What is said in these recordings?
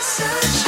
such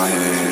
my head.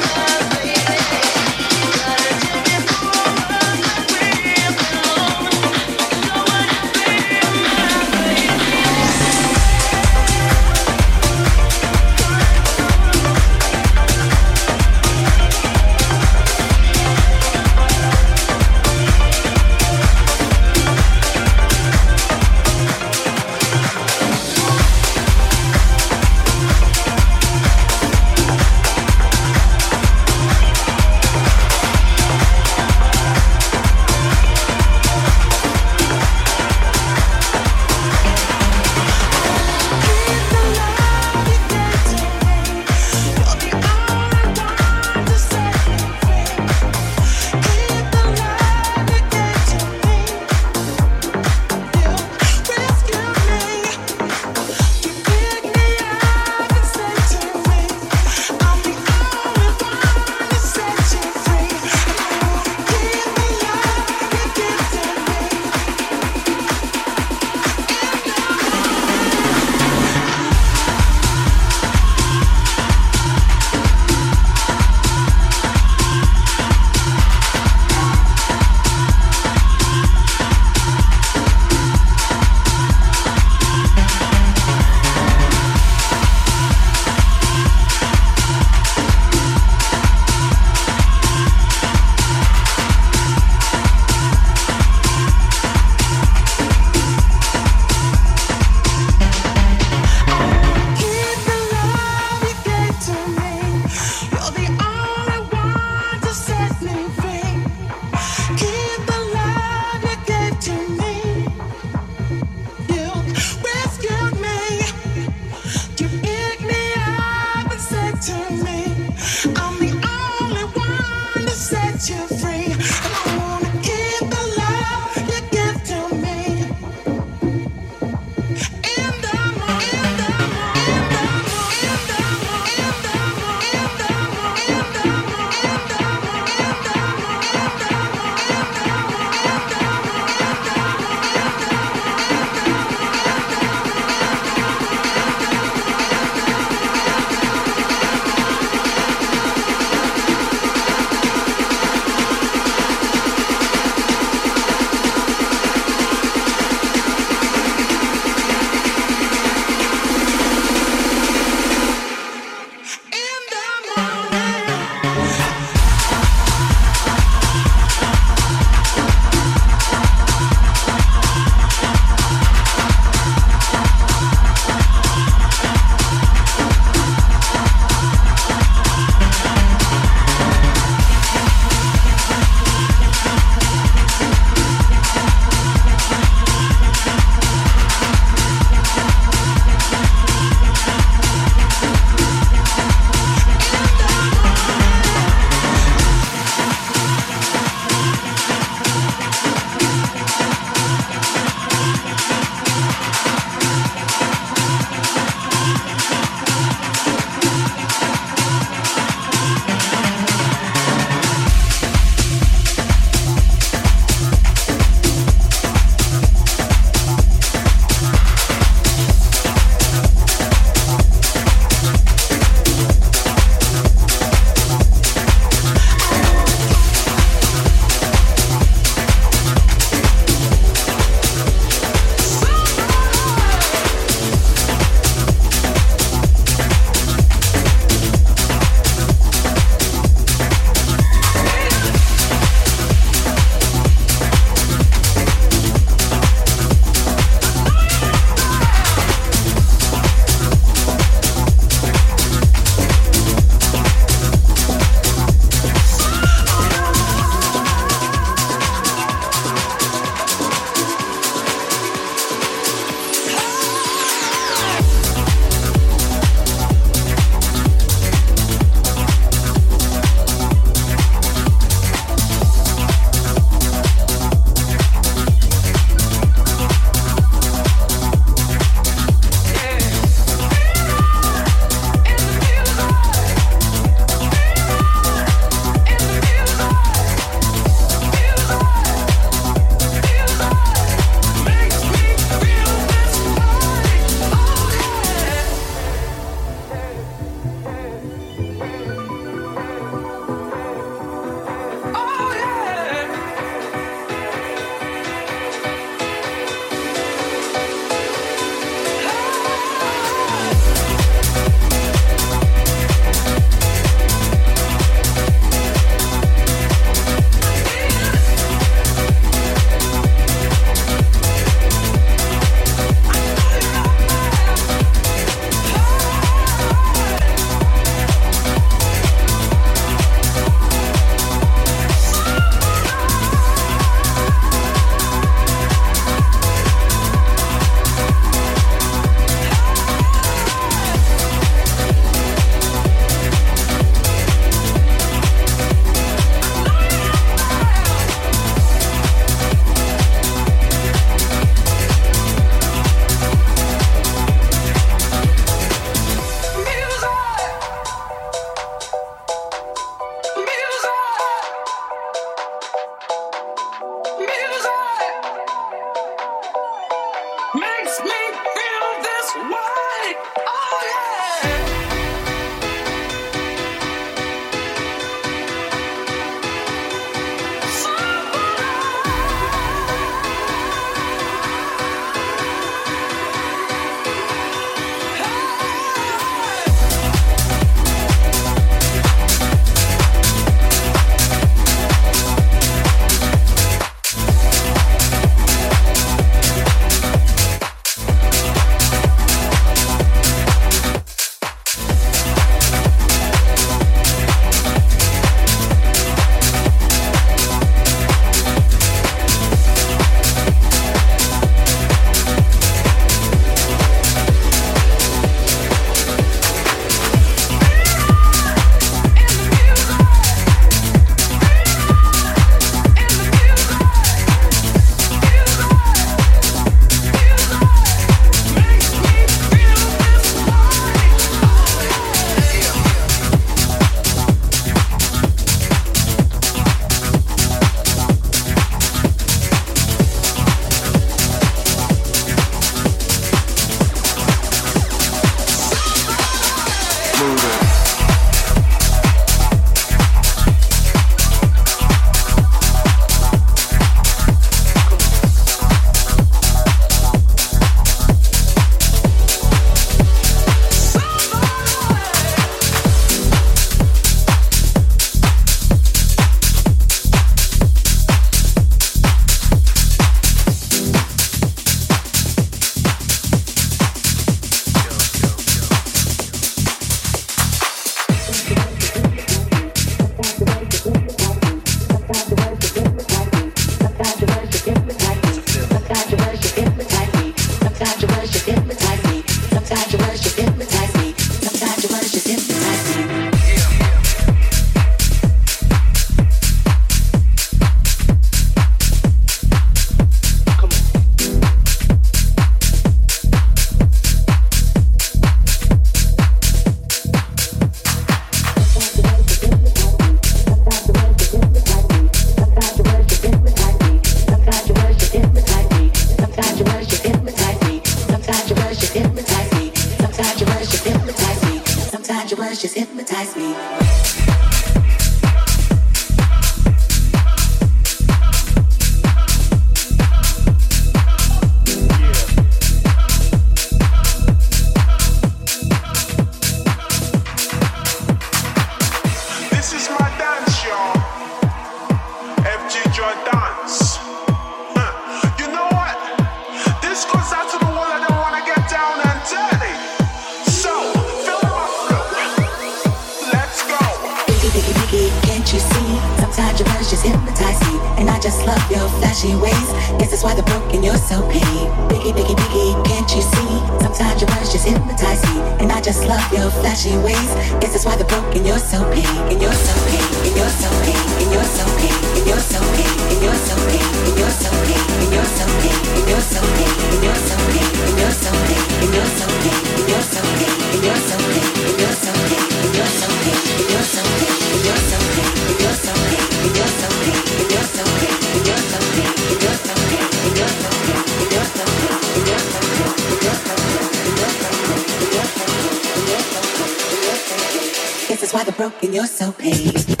broken, you're so paid.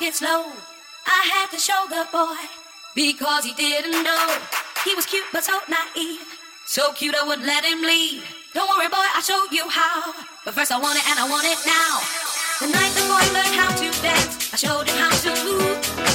This to show the boy because he didn't know he was cute but so naive. So cute, I wouldn't let him leave. Don't worry, boy, I'll show you how. But first, I want it and I want it now. The night the boy learned how to dance, I showed him how to move.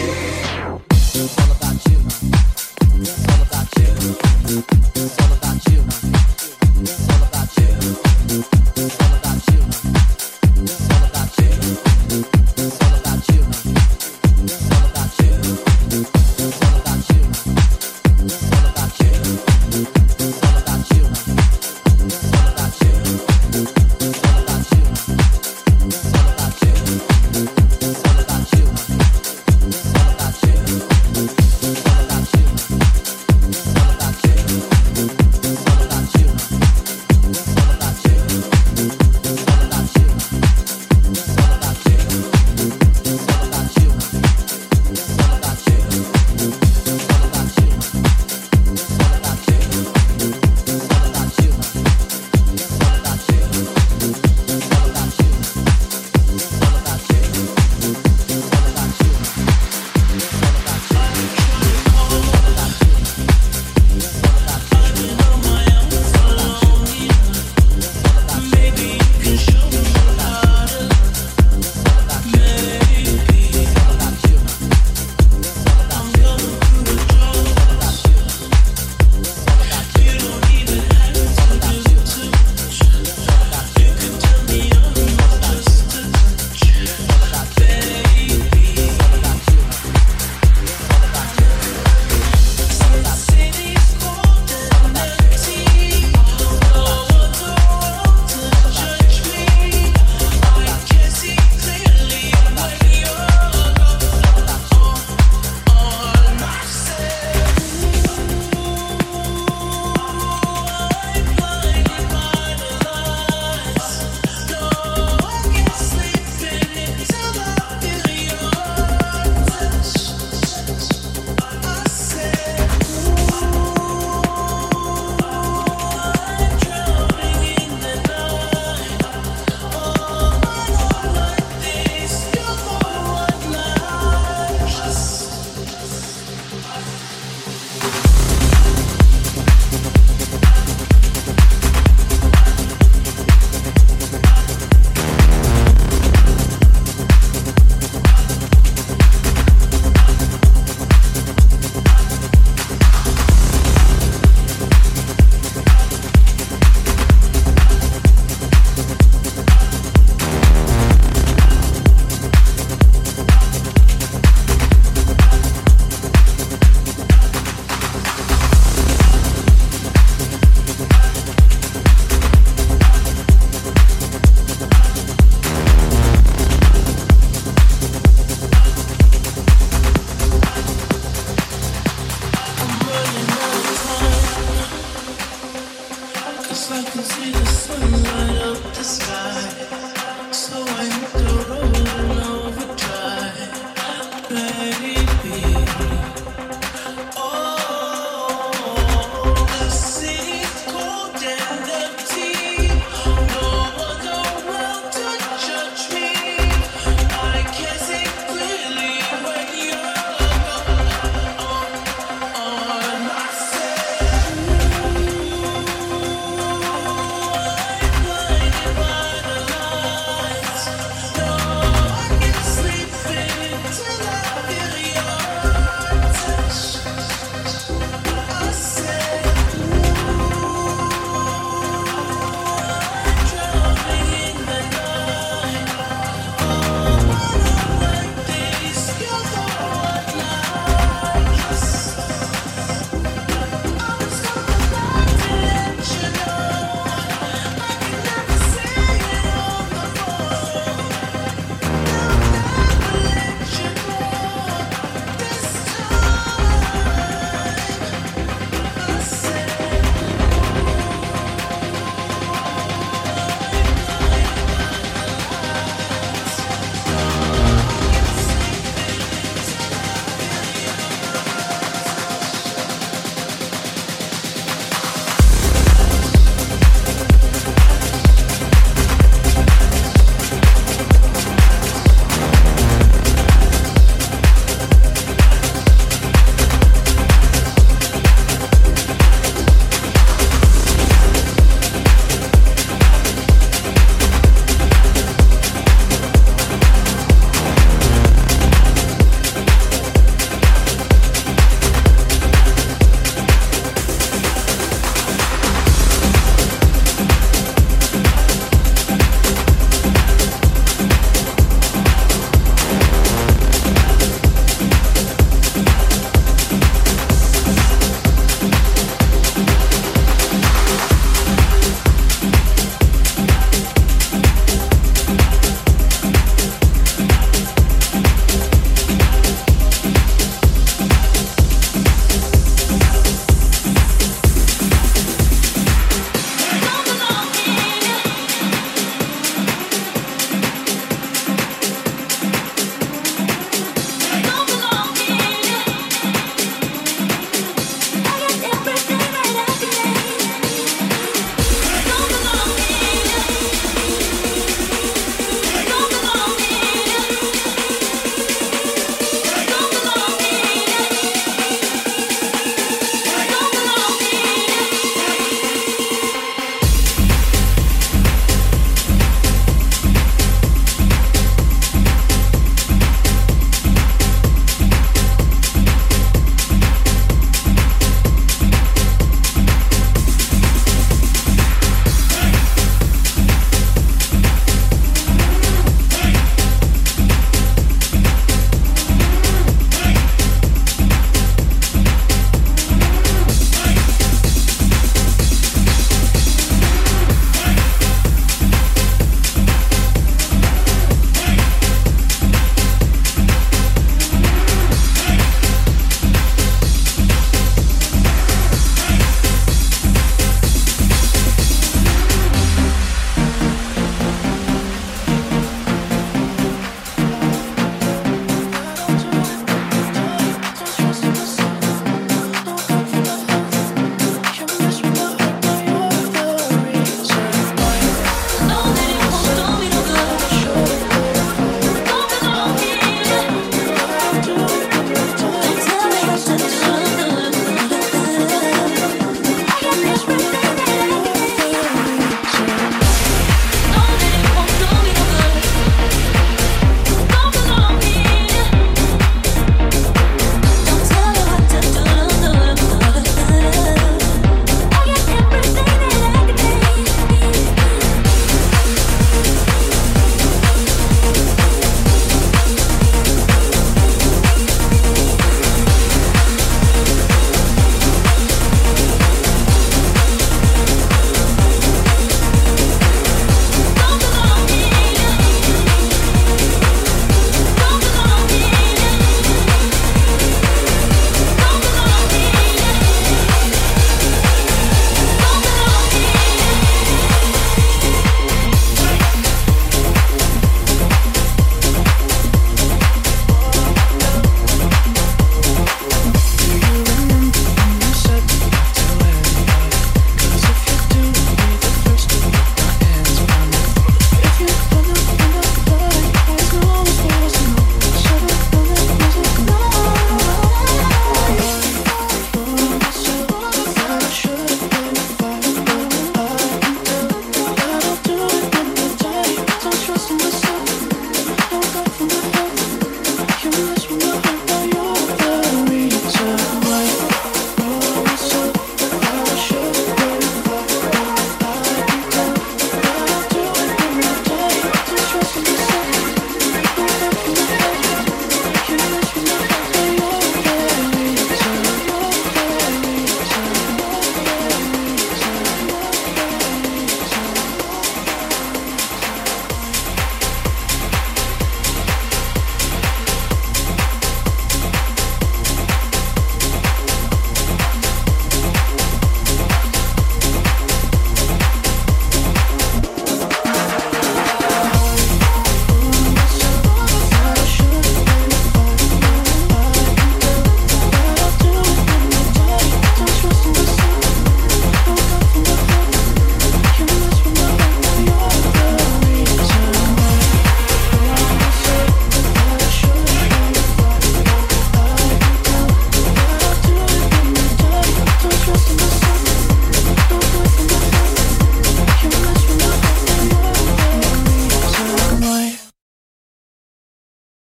It's